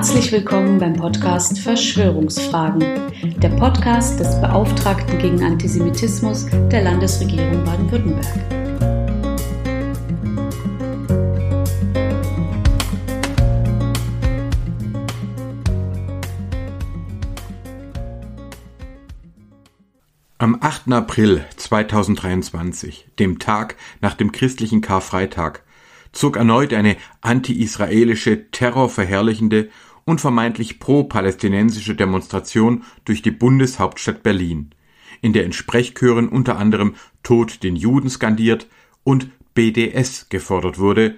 Herzlich willkommen beim Podcast Verschwörungsfragen, der Podcast des Beauftragten gegen Antisemitismus der Landesregierung Baden-Württemberg. Am 8. April 2023, dem Tag nach dem christlichen Karfreitag, zog erneut eine anti-israelische, terrorverherrlichende und vermeintlich pro-palästinensische Demonstration durch die Bundeshauptstadt Berlin, in der in Sprechchören unter anderem Tod den Juden skandiert und BDS gefordert wurde,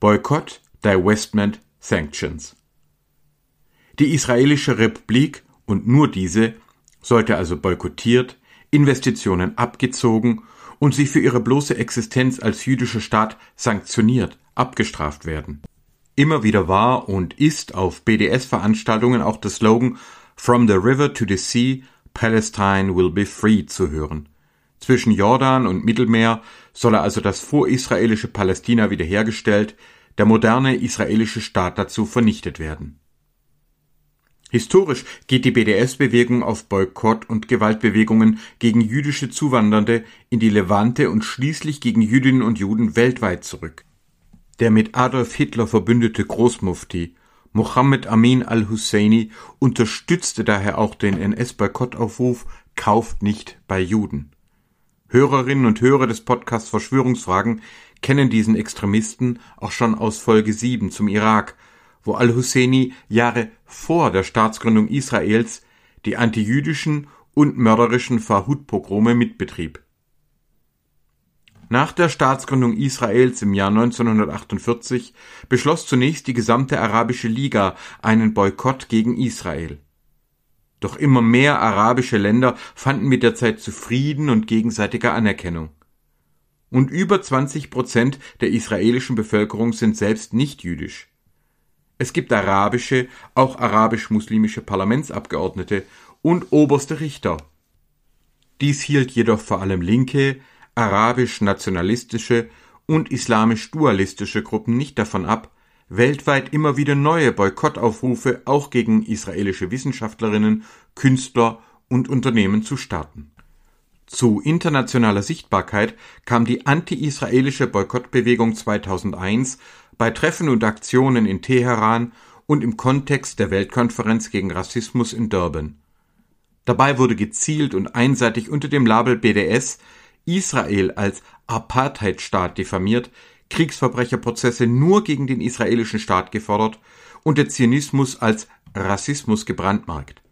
Boykott, Divestment, Sanctions. Die israelische Republik und nur diese sollte also boykottiert, Investitionen abgezogen und sie für ihre bloße Existenz als jüdischer Staat sanktioniert, abgestraft werden. Immer wieder war und ist auf BDS-Veranstaltungen auch der Slogan From the River to the Sea, Palestine will be free zu hören. Zwischen Jordan und Mittelmeer solle also das vorisraelische Palästina wiederhergestellt, der moderne israelische Staat dazu vernichtet werden. Historisch geht die BDS-Bewegung auf Boykott und Gewaltbewegungen gegen jüdische Zuwandernde in die Levante und schließlich gegen Jüdinnen und Juden weltweit zurück. Der mit Adolf Hitler verbündete Großmufti Mohammed Amin al-Husseini unterstützte daher auch den NS-Boykottaufruf Kauft nicht bei Juden. Hörerinnen und Hörer des Podcasts Verschwörungsfragen kennen diesen Extremisten auch schon aus Folge 7 zum Irak, wo al-Husseini Jahre vor der Staatsgründung Israels die antijüdischen und mörderischen Farhud-Pogrome mitbetrieb. Nach der Staatsgründung Israels im Jahr 1948 beschloss zunächst die gesamte Arabische Liga einen Boykott gegen Israel. Doch immer mehr arabische Länder fanden mit der Zeit zu Frieden und gegenseitiger Anerkennung. Und über 20 Prozent der israelischen Bevölkerung sind selbst nicht jüdisch. Es gibt arabische, auch arabisch-muslimische Parlamentsabgeordnete und oberste Richter. Dies hielt jedoch vor allem linke, arabisch-nationalistische und islamisch-dualistische Gruppen nicht davon ab, weltweit immer wieder neue Boykottaufrufe auch gegen israelische Wissenschaftlerinnen, Künstler und Unternehmen zu starten. Zu internationaler Sichtbarkeit kam die anti-israelische Boykottbewegung 2001 bei Treffen und Aktionen in Teheran und im Kontext der Weltkonferenz gegen Rassismus in Durban. Dabei wurde gezielt und einseitig unter dem Label BDS Israel als Apartheidstaat diffamiert, Kriegsverbrecherprozesse nur gegen den israelischen Staat gefordert und der Zionismus als Rassismus gebrandmarkt.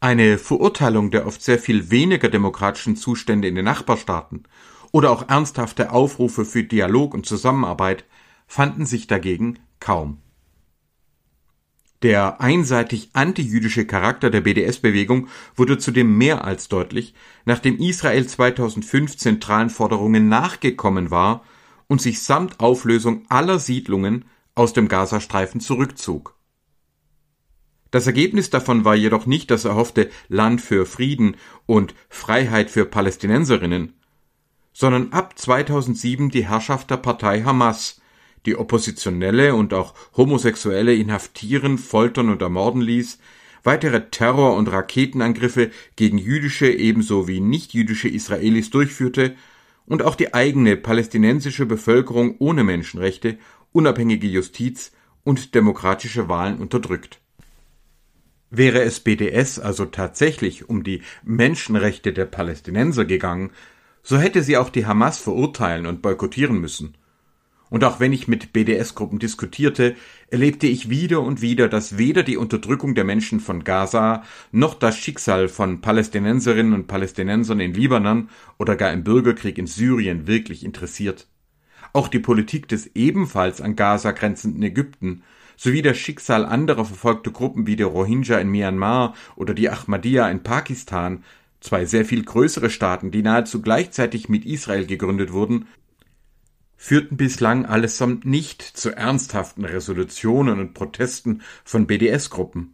Eine Verurteilung der oft sehr viel weniger demokratischen Zustände in den Nachbarstaaten oder auch ernsthafte Aufrufe für Dialog und Zusammenarbeit fanden sich dagegen kaum. Der einseitig antijüdische Charakter der BDS-Bewegung wurde zudem mehr als deutlich, nachdem Israel 2005 zentralen Forderungen nachgekommen war und sich samt Auflösung aller Siedlungen aus dem Gazastreifen zurückzog. Das Ergebnis davon war jedoch nicht das erhoffte Land für Frieden und Freiheit für Palästinenserinnen, sondern ab 2007 die Herrschaft der Partei Hamas, die Oppositionelle und auch Homosexuelle inhaftieren, foltern und ermorden ließ, weitere Terror- und Raketenangriffe gegen jüdische ebenso wie nichtjüdische Israelis durchführte und auch die eigene palästinensische Bevölkerung ohne Menschenrechte, unabhängige Justiz und demokratische Wahlen unterdrückt. Wäre es BDS also tatsächlich um die Menschenrechte der Palästinenser gegangen, so hätte sie auch die Hamas verurteilen und boykottieren müssen. Und auch wenn ich mit BDS-Gruppen diskutierte, erlebte ich wieder und wieder, dass weder die Unterdrückung der Menschen von Gaza noch das Schicksal von Palästinenserinnen und Palästinensern in Libanon oder gar im Bürgerkrieg in Syrien wirklich interessiert. Auch die Politik des ebenfalls an Gaza grenzenden Ägypten sowie das Schicksal anderer verfolgter Gruppen wie der Rohingya in Myanmar oder die Ahmadiyya in Pakistan, zwei sehr viel größere Staaten, die nahezu gleichzeitig mit Israel gegründet wurden, führten bislang allesamt nicht zu ernsthaften Resolutionen und Protesten von BDS-Gruppen.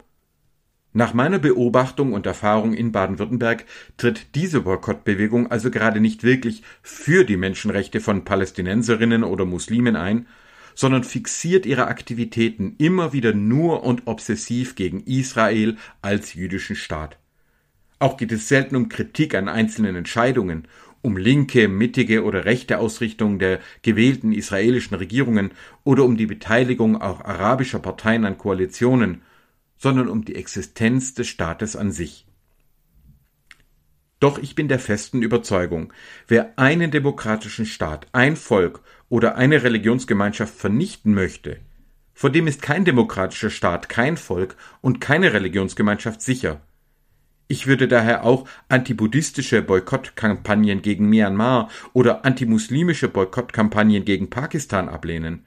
Nach meiner Beobachtung und Erfahrung in Baden-Württemberg tritt diese Boykottbewegung also gerade nicht wirklich für die Menschenrechte von Palästinenserinnen oder Muslimen ein, sondern fixiert ihre Aktivitäten immer wieder nur und obsessiv gegen Israel als jüdischen Staat. Auch geht es selten um Kritik an einzelnen Entscheidungen, um linke, mittige oder rechte Ausrichtung der gewählten israelischen Regierungen oder um die Beteiligung auch arabischer Parteien an Koalitionen, sondern um die Existenz des Staates an sich. Doch ich bin der festen Überzeugung, wer einen demokratischen Staat, ein Volk oder eine Religionsgemeinschaft vernichten möchte, vor dem ist kein demokratischer Staat, kein Volk und keine Religionsgemeinschaft sicher. Ich würde daher auch antibuddhistische Boykottkampagnen gegen Myanmar oder antimuslimische Boykottkampagnen gegen Pakistan ablehnen.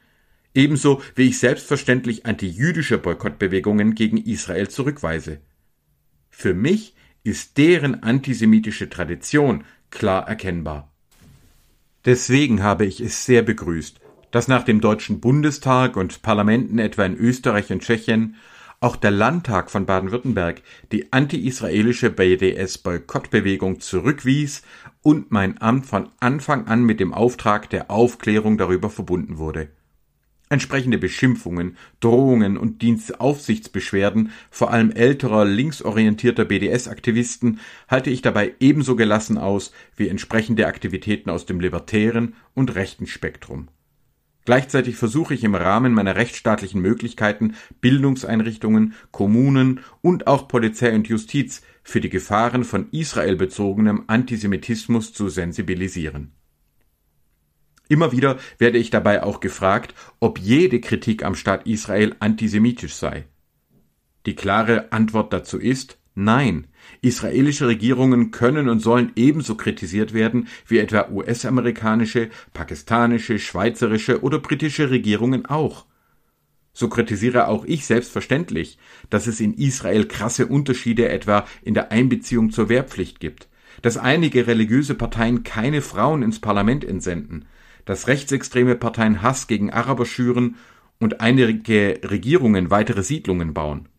Ebenso wie ich selbstverständlich antijüdische Boykottbewegungen gegen Israel zurückweise. Für mich ist deren antisemitische Tradition klar erkennbar. Deswegen habe ich es sehr begrüßt, dass nach dem Deutschen Bundestag und Parlamenten etwa in Österreich und Tschechien auch der Landtag von Baden-Württemberg die anti-israelische BDS-Boykottbewegung zurückwies und mein Amt von Anfang an mit dem Auftrag der Aufklärung darüber verbunden wurde. Entsprechende Beschimpfungen, Drohungen und Dienstaufsichtsbeschwerden vor allem älterer linksorientierter BDS-Aktivisten halte ich dabei ebenso gelassen aus wie entsprechende Aktivitäten aus dem libertären und rechten Spektrum. Gleichzeitig versuche ich im Rahmen meiner rechtsstaatlichen Möglichkeiten Bildungseinrichtungen, Kommunen und auch Polizei und Justiz für die Gefahren von Israel bezogenem Antisemitismus zu sensibilisieren. Immer wieder werde ich dabei auch gefragt, ob jede Kritik am Staat Israel antisemitisch sei. Die klare Antwort dazu ist Nein, israelische Regierungen können und sollen ebenso kritisiert werden wie etwa US-amerikanische, pakistanische, schweizerische oder britische Regierungen auch. So kritisiere auch ich selbstverständlich, dass es in Israel krasse Unterschiede etwa in der Einbeziehung zur Wehrpflicht gibt, dass einige religiöse Parteien keine Frauen ins Parlament entsenden, dass rechtsextreme Parteien Hass gegen Araber schüren und einige Regierungen weitere Siedlungen bauen.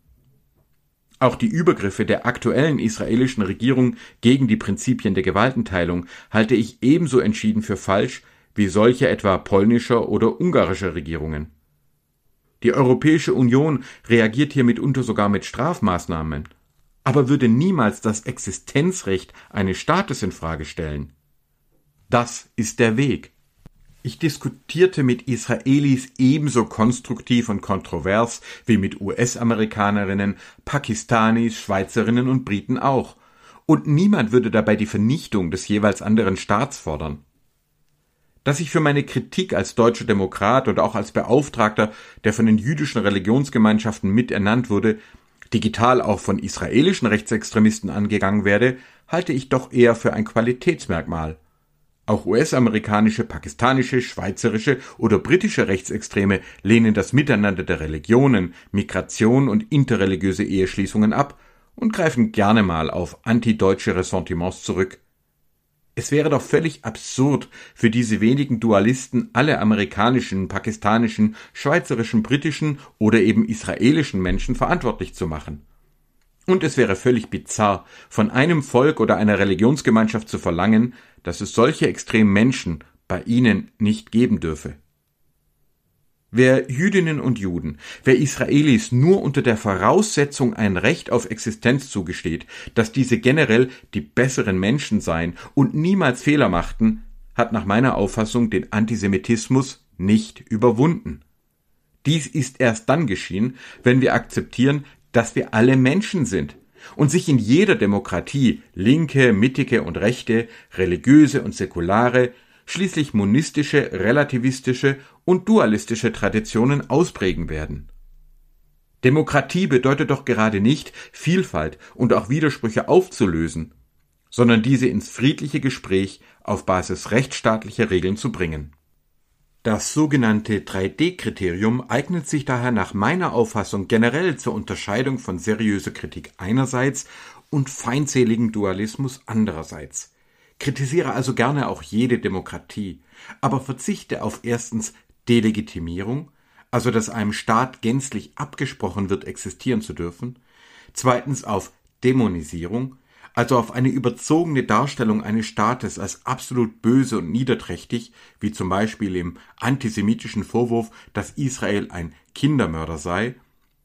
Auch die Übergriffe der aktuellen israelischen Regierung gegen die Prinzipien der Gewaltenteilung halte ich ebenso entschieden für falsch wie solche etwa polnischer oder ungarischer Regierungen. Die Europäische Union reagiert hier mitunter sogar mit Strafmaßnahmen, aber würde niemals das Existenzrecht eines Staates in Frage stellen. Das ist der Weg. Ich diskutierte mit Israelis ebenso konstruktiv und kontrovers wie mit US-Amerikanerinnen, Pakistanis, Schweizerinnen und Briten auch. Und niemand würde dabei die Vernichtung des jeweils anderen Staats fordern. Dass ich für meine Kritik als deutscher Demokrat und auch als Beauftragter, der von den jüdischen Religionsgemeinschaften miternannt wurde, digital auch von israelischen Rechtsextremisten angegangen werde, halte ich doch eher für ein Qualitätsmerkmal. Auch US-amerikanische, pakistanische, schweizerische oder britische Rechtsextreme lehnen das Miteinander der Religionen, Migration und interreligiöse Eheschließungen ab und greifen gerne mal auf antideutsche Ressentiments zurück. Es wäre doch völlig absurd, für diese wenigen Dualisten alle amerikanischen, pakistanischen, schweizerischen, britischen oder eben israelischen Menschen verantwortlich zu machen. Und es wäre völlig bizarr, von einem Volk oder einer Religionsgemeinschaft zu verlangen, dass es solche extremen Menschen bei ihnen nicht geben dürfe. Wer Jüdinnen und Juden, wer Israelis nur unter der Voraussetzung ein Recht auf Existenz zugesteht, dass diese generell die besseren Menschen seien und niemals Fehler machten, hat nach meiner Auffassung den Antisemitismus nicht überwunden. Dies ist erst dann geschehen, wenn wir akzeptieren, dass wir alle Menschen sind und sich in jeder Demokratie linke, mittige und rechte, religiöse und säkulare, schließlich monistische, relativistische und dualistische Traditionen ausprägen werden. Demokratie bedeutet doch gerade nicht, Vielfalt und auch Widersprüche aufzulösen, sondern diese ins friedliche Gespräch auf Basis rechtsstaatlicher Regeln zu bringen. Das sogenannte 3D-Kriterium eignet sich daher nach meiner Auffassung generell zur Unterscheidung von seriöser Kritik einerseits und feindseligem Dualismus andererseits. Kritisiere also gerne auch jede Demokratie, aber verzichte auf erstens Delegitimierung, also dass einem Staat gänzlich abgesprochen wird, existieren zu dürfen, zweitens auf Dämonisierung, also auf eine überzogene Darstellung eines Staates als absolut böse und niederträchtig, wie zum Beispiel im antisemitischen Vorwurf, dass Israel ein Kindermörder sei,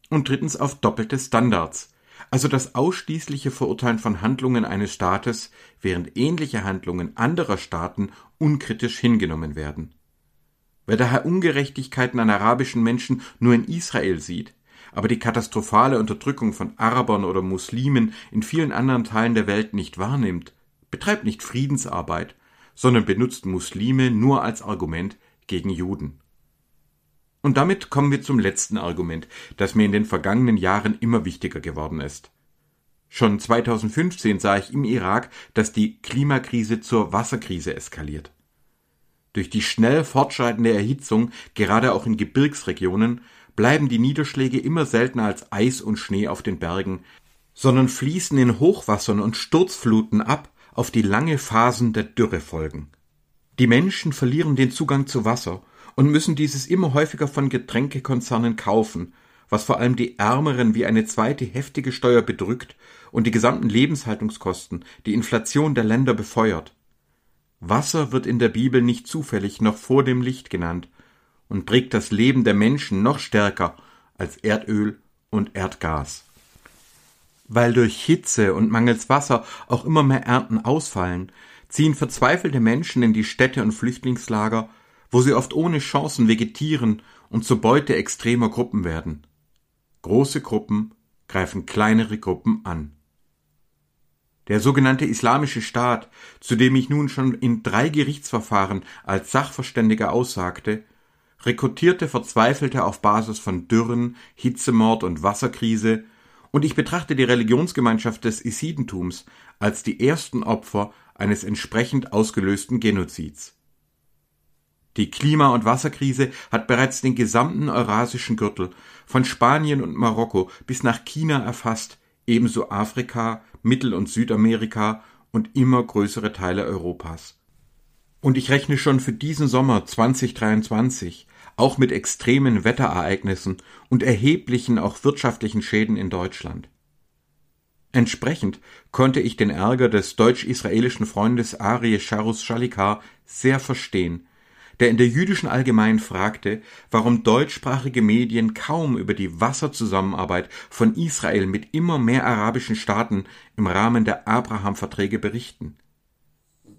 und drittens auf doppelte Standards, also das ausschließliche Verurteilen von Handlungen eines Staates, während ähnliche Handlungen anderer Staaten unkritisch hingenommen werden. Wer daher Ungerechtigkeiten an arabischen Menschen nur in Israel sieht, aber die katastrophale Unterdrückung von Arabern oder Muslimen in vielen anderen Teilen der Welt nicht wahrnimmt, betreibt nicht Friedensarbeit, sondern benutzt Muslime nur als Argument gegen Juden. Und damit kommen wir zum letzten Argument, das mir in den vergangenen Jahren immer wichtiger geworden ist. Schon 2015 sah ich im Irak, dass die Klimakrise zur Wasserkrise eskaliert. Durch die schnell fortschreitende Erhitzung, gerade auch in Gebirgsregionen, bleiben die Niederschläge immer seltener als Eis und Schnee auf den Bergen, sondern fließen in Hochwassern und Sturzfluten ab, auf die lange Phasen der Dürre folgen. Die Menschen verlieren den Zugang zu Wasser und müssen dieses immer häufiger von Getränkekonzernen kaufen, was vor allem die Ärmeren wie eine zweite heftige Steuer bedrückt und die gesamten Lebenshaltungskosten, die Inflation der Länder befeuert. Wasser wird in der Bibel nicht zufällig noch vor dem Licht genannt und prägt das Leben der Menschen noch stärker als Erdöl und Erdgas. Weil durch Hitze und mangels Wasser auch immer mehr Ernten ausfallen, ziehen verzweifelte Menschen in die Städte und Flüchtlingslager, wo sie oft ohne Chancen vegetieren und zur Beute extremer Gruppen werden. Große Gruppen greifen kleinere Gruppen an. Der sogenannte Islamische Staat, zu dem ich nun schon in drei Gerichtsverfahren als Sachverständiger aussagte, rekrutierte Verzweifelte auf Basis von Dürren, Hitzemord und Wasserkrise, und ich betrachte die Religionsgemeinschaft des Isidentums als die ersten Opfer eines entsprechend ausgelösten Genozids. Die Klima- und Wasserkrise hat bereits den gesamten eurasischen Gürtel von Spanien und Marokko bis nach China erfasst, ebenso Afrika, Mittel- und Südamerika und immer größere Teile Europas. Und ich rechne schon für diesen Sommer 2023 auch mit extremen Wetterereignissen und erheblichen auch wirtschaftlichen Schäden in Deutschland. Entsprechend konnte ich den Ärger des deutsch-israelischen Freundes Arie Sharus Shalikar sehr verstehen, der in der jüdischen Allgemein fragte, warum deutschsprachige Medien kaum über die Wasserzusammenarbeit von Israel mit immer mehr arabischen Staaten im Rahmen der Abraham-Verträge berichten.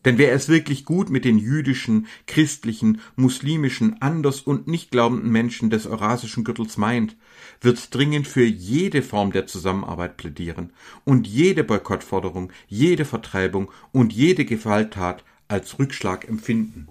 Denn wer es wirklich gut mit den jüdischen, christlichen, muslimischen, anders und nicht glaubenden Menschen des eurasischen Gürtels meint, wird dringend für jede Form der Zusammenarbeit plädieren und jede Boykottforderung, jede Vertreibung und jede Gewalttat als Rückschlag empfinden.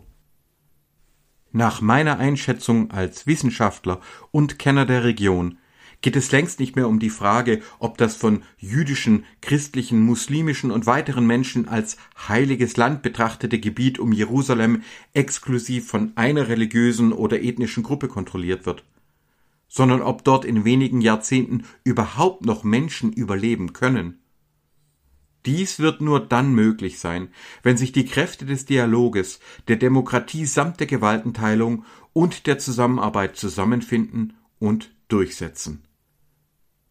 Nach meiner Einschätzung als Wissenschaftler und Kenner der Region geht es längst nicht mehr um die Frage, ob das von jüdischen, christlichen, muslimischen und weiteren Menschen als heiliges Land betrachtete Gebiet um Jerusalem exklusiv von einer religiösen oder ethnischen Gruppe kontrolliert wird, sondern ob dort in wenigen Jahrzehnten überhaupt noch Menschen überleben können. Dies wird nur dann möglich sein, wenn sich die Kräfte des Dialoges, der Demokratie samt der Gewaltenteilung und der Zusammenarbeit zusammenfinden und durchsetzen.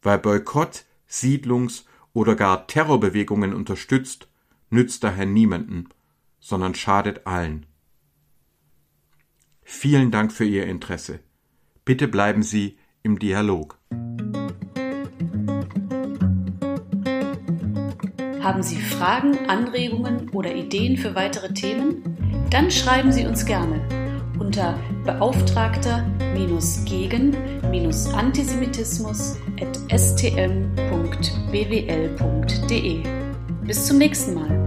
Wer Boykott, Siedlungs- oder gar Terrorbewegungen unterstützt, nützt daher niemanden, sondern schadet allen. Vielen Dank für Ihr Interesse. Bitte bleiben Sie im Dialog. Haben Sie Fragen, Anregungen oder Ideen für weitere Themen? Dann schreiben Sie uns gerne unter beauftragter-gegen-antisemitismus.stm.bwl.de. Bis zum nächsten Mal.